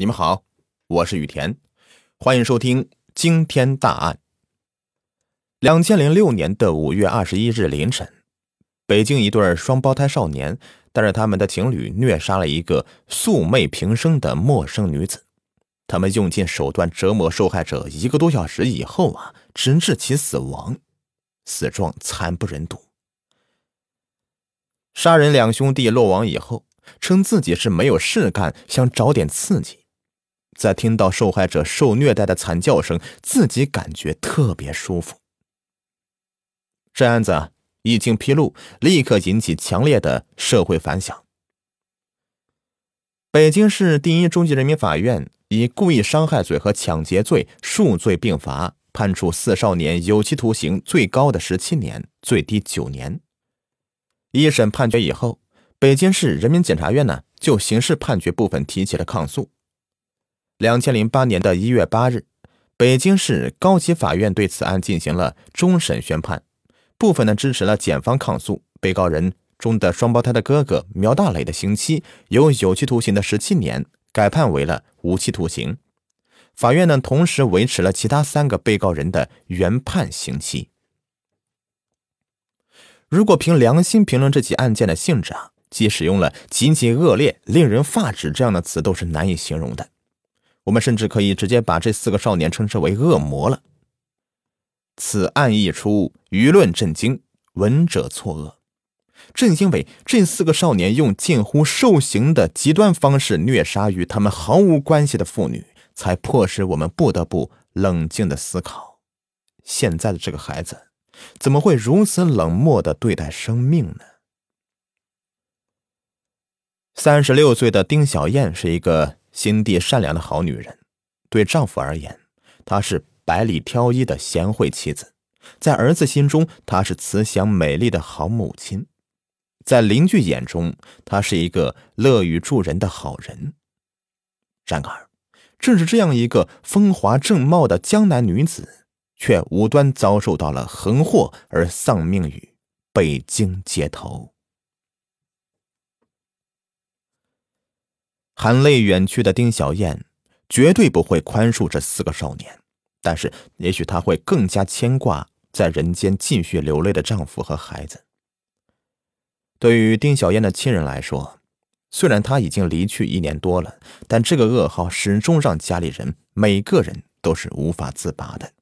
你们好，我是雨田，欢迎收听惊天大案。两千零六年的五月二十一日凌晨，北京一对双胞胎少年带着他们的情侣虐杀了一个素昧平生的陌生女子。他们用尽手段折磨受害者一个多小时以后啊，直至其死亡，死状惨不忍睹。杀人两兄弟落网以后，称自己是没有事干，想找点刺激。在听到受害者受虐待的惨叫声，自己感觉特别舒服。这案子一经披露，立刻引起强烈的社会反响。北京市第一中级人民法院以故意伤害罪和抢劫罪数罪并罚，判处四少年有期徒刑，最高的十七年，最低九年。一审判决以后，北京市人民检察院呢就刑事判决部分提起了抗诉。两千零八年的一月八日，北京市高级法院对此案进行了终审宣判，部分呢支持了检方抗诉，被告人中的双胞胎的哥哥苗大磊的刑期由有期徒刑的十七年改判为了无期徒刑。法院呢同时维持了其他三个被告人的原判刑期。如果凭良心评论这起案件的性质啊，既使用了极其恶劣、令人发指这样的词，都是难以形容的。我们甚至可以直接把这四个少年称之为恶魔了。此案一出，舆论震惊，闻者错愕。正因为这四个少年用近乎兽刑的极端方式虐杀与他们毫无关系的妇女，才迫使我们不得不冷静的思考：现在的这个孩子，怎么会如此冷漠的对待生命呢？三十六岁的丁小燕是一个。心地善良的好女人，对丈夫而言，她是百里挑一的贤惠妻子；在儿子心中，她是慈祥美丽的好母亲；在邻居眼中，她是一个乐于助人的好人。然而，正是这样一个风华正茂的江南女子，却无端遭受到了横祸而丧命于北京街头。含泪远去的丁小燕，绝对不会宽恕这四个少年，但是也许她会更加牵挂在人间继续流泪的丈夫和孩子。对于丁小燕的亲人来说，虽然她已经离去一年多了，但这个噩耗始终让家里人每个人都是无法自拔的，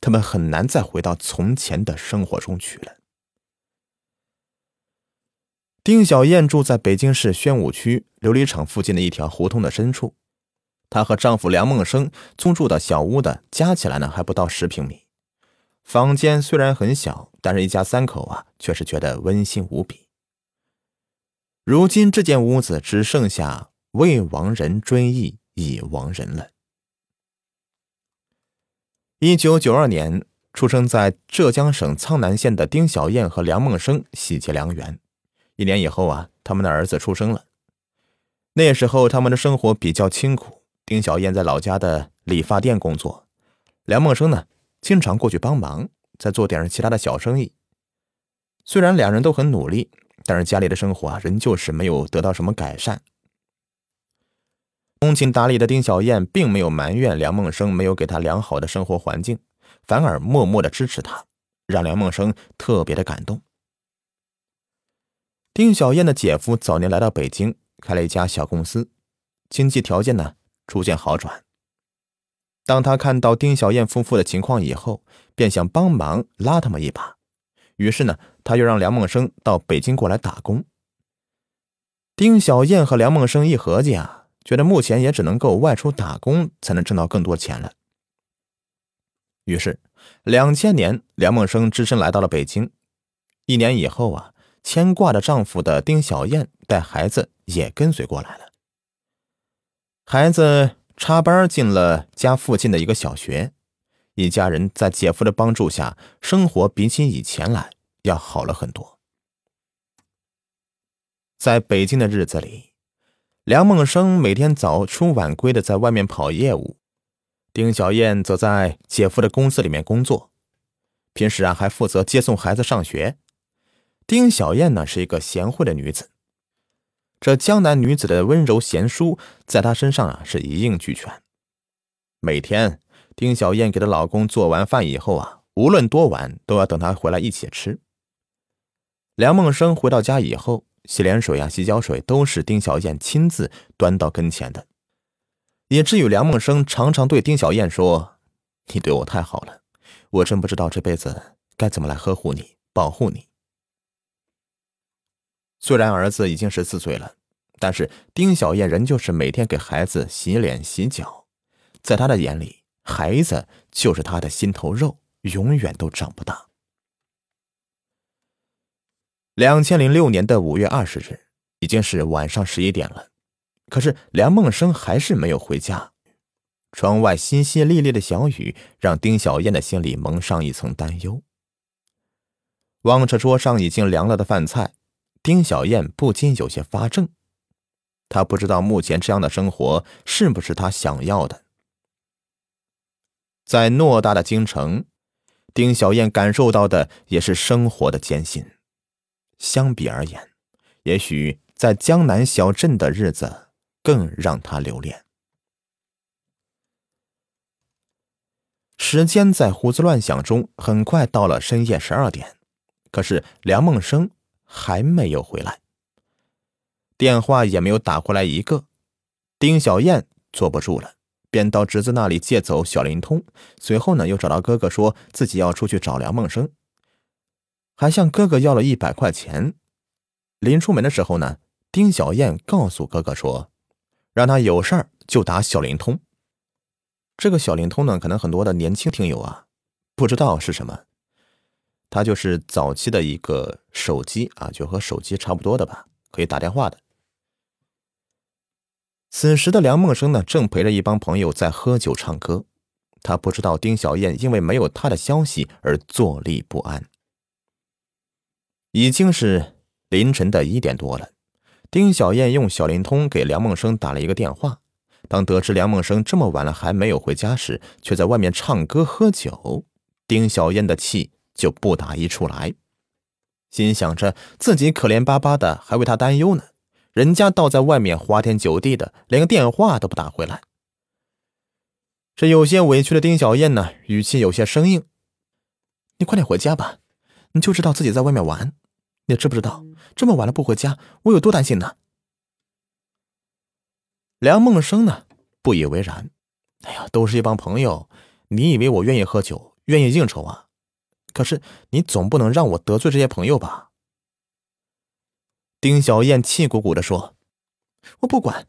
他们很难再回到从前的生活中去了。丁小燕住在北京市宣武区琉璃厂附近的一条胡同的深处，她和丈夫梁梦生租住的小屋的加起来呢还不到十平米，房间虽然很小，但是一家三口啊却是觉得温馨无比。如今这间屋子只剩下未亡人追忆已亡人了。一九九二年出生在浙江省苍南县的丁小燕和梁梦生喜结良缘。一年以后啊，他们的儿子出生了。那时候他们的生活比较清苦。丁小燕在老家的理发店工作，梁梦生呢经常过去帮忙，再做点其他的小生意。虽然两人都很努力，但是家里的生活啊，仍旧是没有得到什么改善。通情达理的丁小燕并没有埋怨梁梦生没有给她良好的生活环境，反而默默的支持他，让梁梦生特别的感动。丁小燕的姐夫早年来到北京，开了一家小公司，经济条件呢逐渐好转。当他看到丁小燕夫妇的情况以后，便想帮忙拉他们一把。于是呢，他又让梁梦生到北京过来打工。丁小燕和梁梦生一合计啊，觉得目前也只能够外出打工才能挣到更多钱了。于是，两千年，梁梦生只身来到了北京。一年以后啊。牵挂着丈夫的丁小燕带孩子也跟随过来了。孩子插班进了家附近的一个小学，一家人在姐夫的帮助下，生活比起以前来要好了很多。在北京的日子里，梁梦生每天早出晚归的在外面跑业务，丁小燕则在姐夫的公司里面工作，平时啊还负责接送孩子上学。丁小燕呢是一个贤惠的女子，这江南女子的温柔贤淑，在她身上啊是一应俱全。每天，丁小燕给她老公做完饭以后啊，无论多晚，都要等他回来一起吃。梁梦生回到家以后，洗脸水啊、洗脚水都是丁小燕亲自端到跟前的，以至于梁梦生常常对丁小燕说：“你对我太好了，我真不知道这辈子该怎么来呵护你、保护你。”虽然儿子已经十四岁了，但是丁小燕仍旧是每天给孩子洗脸洗脚，在他的眼里，孩子就是他的心头肉，永远都长不大。两千零六年的五月二十日，已经是晚上十一点了，可是梁梦生还是没有回家。窗外淅淅沥沥的小雨，让丁小燕的心里蒙上一层担忧。望着桌上已经凉了的饭菜。丁小燕不禁有些发怔，她不知道目前这样的生活是不是她想要的。在偌大的京城，丁小燕感受到的也是生活的艰辛。相比而言，也许在江南小镇的日子更让她留恋。时间在胡思乱想中，很快到了深夜十二点，可是梁梦生。还没有回来，电话也没有打过来一个。丁小燕坐不住了，便到侄子那里借走小灵通，随后呢，又找到哥哥，说自己要出去找梁梦生，还向哥哥要了一百块钱。临出门的时候呢，丁小燕告诉哥哥说，让他有事儿就打小灵通。这个小灵通呢，可能很多的年轻听友啊，不知道是什么。它就是早期的一个手机啊，就和手机差不多的吧，可以打电话的。此时的梁梦生呢，正陪着一帮朋友在喝酒唱歌，他不知道丁小燕因为没有他的消息而坐立不安。已经是凌晨的一点多了，丁小燕用小灵通给梁梦生打了一个电话。当得知梁梦生这么晚了还没有回家时，却在外面唱歌喝酒，丁小燕的气。就不打一处来，心想着自己可怜巴巴的，还为他担忧呢。人家倒在外面花天酒地的，连个电话都不打回来。这有些委屈的丁小燕呢，语气有些生硬：“你快点回家吧，你就知道自己在外面玩，你知不知道这么晚了不回家，我有多担心呢？”梁梦生呢，不以为然：“哎呀，都是一帮朋友，你以为我愿意喝酒，愿意应酬啊？”可是你总不能让我得罪这些朋友吧？丁小燕气鼓鼓的说：“我不管，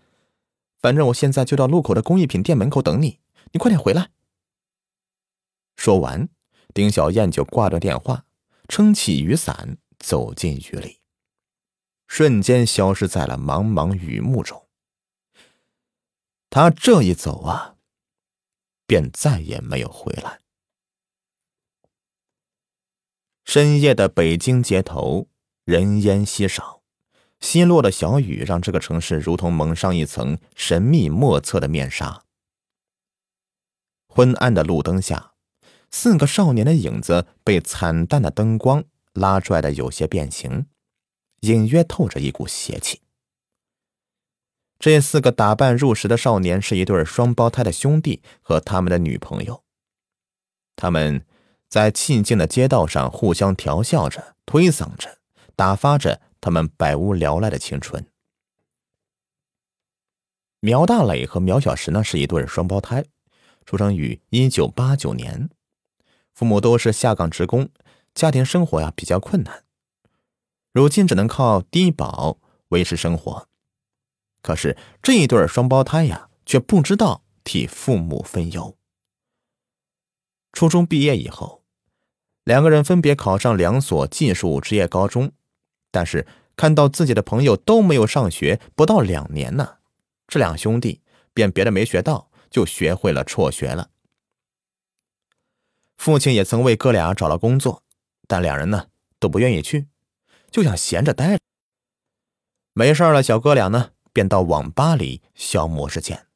反正我现在就到路口的工艺品店门口等你，你快点回来。”说完，丁小燕就挂断电话，撑起雨伞走进雨里，瞬间消失在了茫茫雨幕中。他这一走啊，便再也没有回来。深夜的北京街头，人烟稀少，稀落的小雨让这个城市如同蒙上一层神秘莫测的面纱。昏暗的路灯下，四个少年的影子被惨淡的灯光拉拽的有些变形，隐约透着一股邪气。这四个打扮入时的少年是一对双胞胎的兄弟和他们的女朋友，他们。在寂静的街道上，互相调笑着，推搡着，打发着他们百无聊赖的青春。苗大磊和苗小石呢，是一对双胞胎，出生于一九八九年，父母都是下岗职工，家庭生活呀比较困难，如今只能靠低保维持生活。可是这一对双胞胎呀，却不知道替父母分忧。初中毕业以后。两个人分别考上两所技术职业高中，但是看到自己的朋友都没有上学，不到两年呢，这两兄弟便别的没学到，就学会了辍学了。父亲也曾为哥俩找了工作，但两人呢都不愿意去，就想闲着待着。没事了，小哥俩呢便到网吧里消磨时间。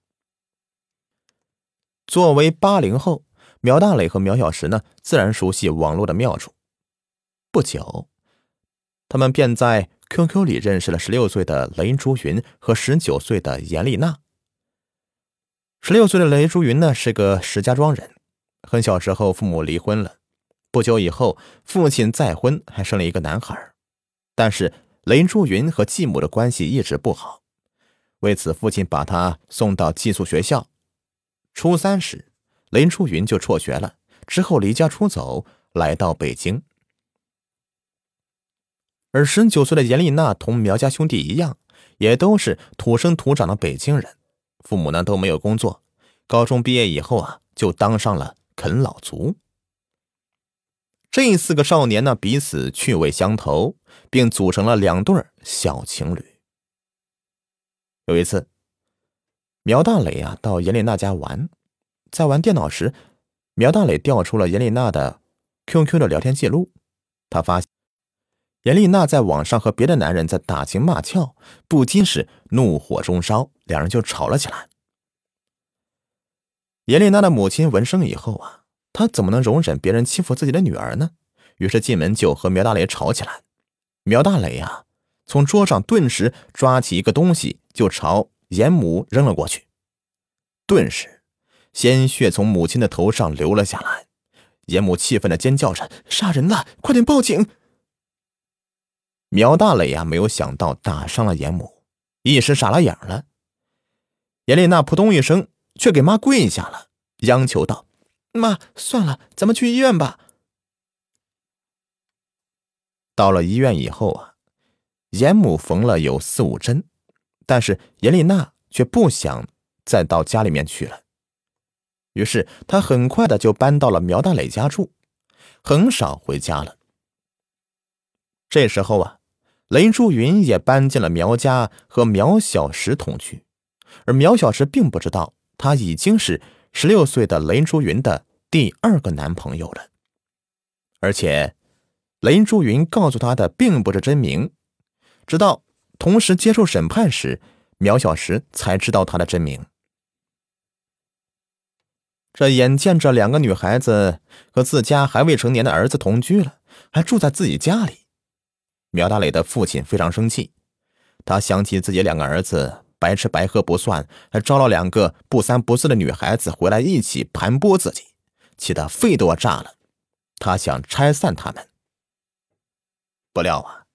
作为八零后。苗大磊和苗小石呢，自然熟悉网络的妙处。不久，他们便在 QQ 里认识了十六岁的雷珠云和十九岁的严丽娜。十六岁的雷珠云呢是个石家庄人，很小时候父母离婚了，不久以后父亲再婚，还生了一个男孩。但是雷珠云和继母的关系一直不好，为此父亲把他送到寄宿学校。初三时，林初云就辍学了，之后离家出走，来到北京。而十九岁的严丽娜同苗家兄弟一样，也都是土生土长的北京人，父母呢都没有工作，高中毕业以后啊，就当上了啃老族。这四个少年呢，彼此趣味相投，并组成了两对小情侣。有一次，苗大磊啊到严丽娜家玩，在玩电脑时，苗大磊调出了严丽娜的 QQ 的聊天记录，他发现。严丽娜在网上和别的男人在打情骂俏，不禁是怒火中烧，两人就吵了起来。严丽娜的母亲闻声以后啊，她怎么能容忍别人欺负自己的女儿呢？于是进门就和苗大磊吵起来。苗大磊呀，从桌上顿时抓起一个东西就朝严母扔了过去，顿时鲜血从母亲的头上流了下来。严母气愤的尖叫着：“杀人了！快点报警！”苗大磊呀，没有想到打伤了严母，一时傻了眼了。严丽娜扑通一声，却给妈跪下了，央求道：“妈，算了，咱们去医院吧。”到了医院以后啊，严母缝了有四五针，但是严丽娜却不想再到家里面去了，于是他很快的就搬到了苗大磊家住，很少回家了。这时候啊。雷珠云也搬进了苗家，和苗小石同居，而苗小石并不知道他已经是十六岁的雷珠云的第二个男朋友了。而且，雷珠云告诉他的并不是真名，直到同时接受审判时，苗小石才知道他的真名。这眼见着两个女孩子和自家还未成年的儿子同居了，还住在自己家里。苗大磊的父亲非常生气，他想起自己两个儿子白吃白喝不算，还招了两个不三不四的女孩子回来一起盘剥自己，气得肺都要炸了。他想拆散他们，不料啊，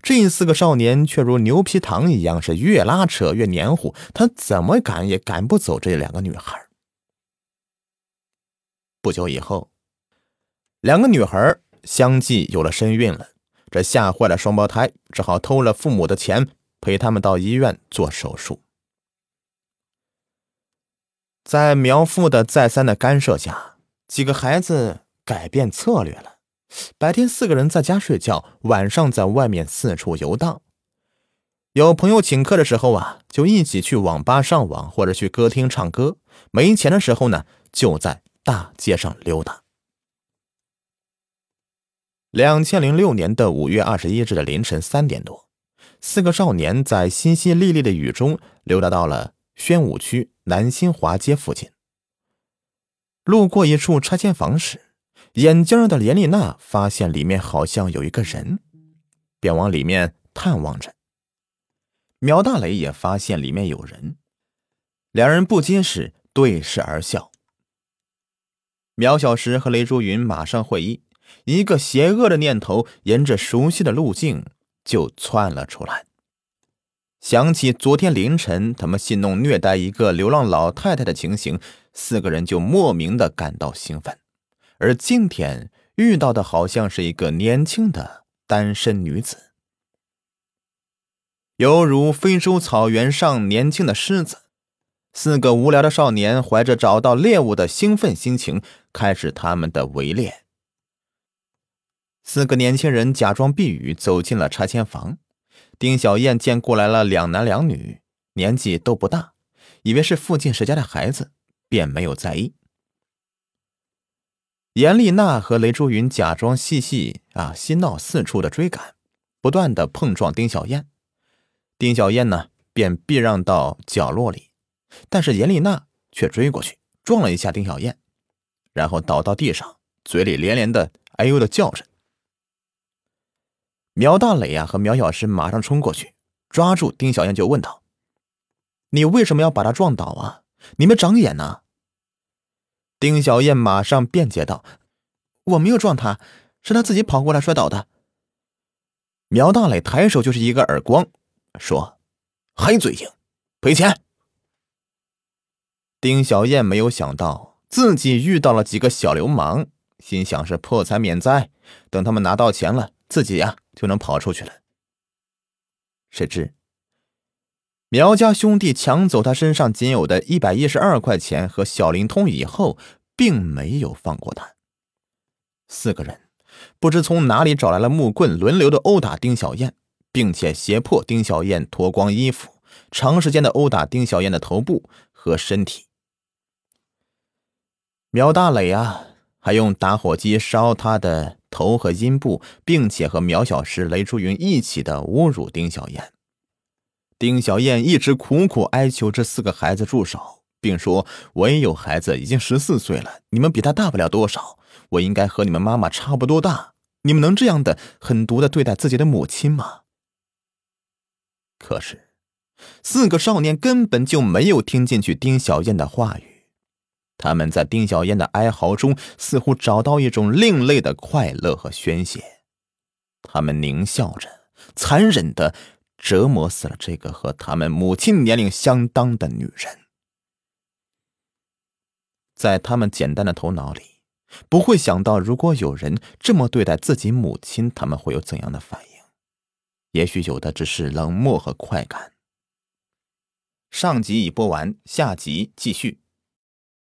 这四个少年却如牛皮糖一样，是越拉扯越黏糊，他怎么赶也赶不走这两个女孩。不久以后，两个女孩相继有了身孕了。这吓坏了双胞胎，只好偷了父母的钱陪他们到医院做手术。在苗父的再三的干涉下，几个孩子改变策略了。白天四个人在家睡觉，晚上在外面四处游荡。有朋友请客的时候啊，就一起去网吧上网，或者去歌厅唱歌。没钱的时候呢，就在大街上溜达。两千零六年的五月二十一日的凌晨三点多，四个少年在淅淅沥沥的雨中溜达到了宣武区南新华街附近。路过一处拆迁房时，眼尖的连丽娜发现里面好像有一个人，便往里面探望着。苗大雷也发现里面有人，两人不禁是对视而笑。苗小石和雷珠云马上会意。一个邪恶的念头沿着熟悉的路径就窜了出来。想起昨天凌晨他们戏弄虐待一个流浪老太太的情形，四个人就莫名的感到兴奋。而今天遇到的好像是一个年轻的单身女子，犹如非洲草原上年轻的狮子。四个无聊的少年怀着找到猎物的兴奋心情，开始他们的围猎。四个年轻人假装避雨，走进了拆迁房。丁小燕见过来了两男两女，年纪都不大，以为是附近谁家的孩子，便没有在意。严丽娜和雷珠云假装嬉戏啊，嬉闹四处的追赶，不断的碰撞丁小燕。丁小燕呢，便避让到角落里，但是严丽娜却追过去，撞了一下丁小燕，然后倒到地上，嘴里连连的哎呦的叫着。苗大磊呀和苗小石马上冲过去，抓住丁小燕就问道：“你为什么要把他撞倒啊？你们长眼呐？”丁小燕马上辩解道：“我没有撞他，是他自己跑过来摔倒的。”苗大磊抬手就是一个耳光，说：“还嘴硬，赔钱。”丁小燕没有想到自己遇到了几个小流氓，心想是破财免灾，等他们拿到钱了，自己呀就能跑出去了。谁知苗家兄弟抢走他身上仅有的一百一十二块钱和小灵通以后，并没有放过他。四个人不知从哪里找来了木棍，轮流的殴打丁小燕，并且胁迫丁小燕脱光衣服，长时间的殴打丁小燕的头部和身体。苗大磊啊，还用打火机烧他的头和阴部，并且和苗小石、雷淑云一起的侮辱丁小燕。丁小燕一直苦苦哀求这四个孩子住手，并说：“我也有孩子，已经十四岁了，你们比他大不了多少，我应该和你们妈妈差不多大，你们能这样的狠毒的对待自己的母亲吗？”可是，四个少年根本就没有听进去丁小燕的话语。他们在丁小燕的哀嚎中，似乎找到一种另类的快乐和宣泄。他们狞笑着，残忍的折磨死了这个和他们母亲年龄相当的女人。在他们简单的头脑里，不会想到，如果有人这么对待自己母亲，他们会有怎样的反应？也许有的只是冷漠和快感。上集已播完，下集继续。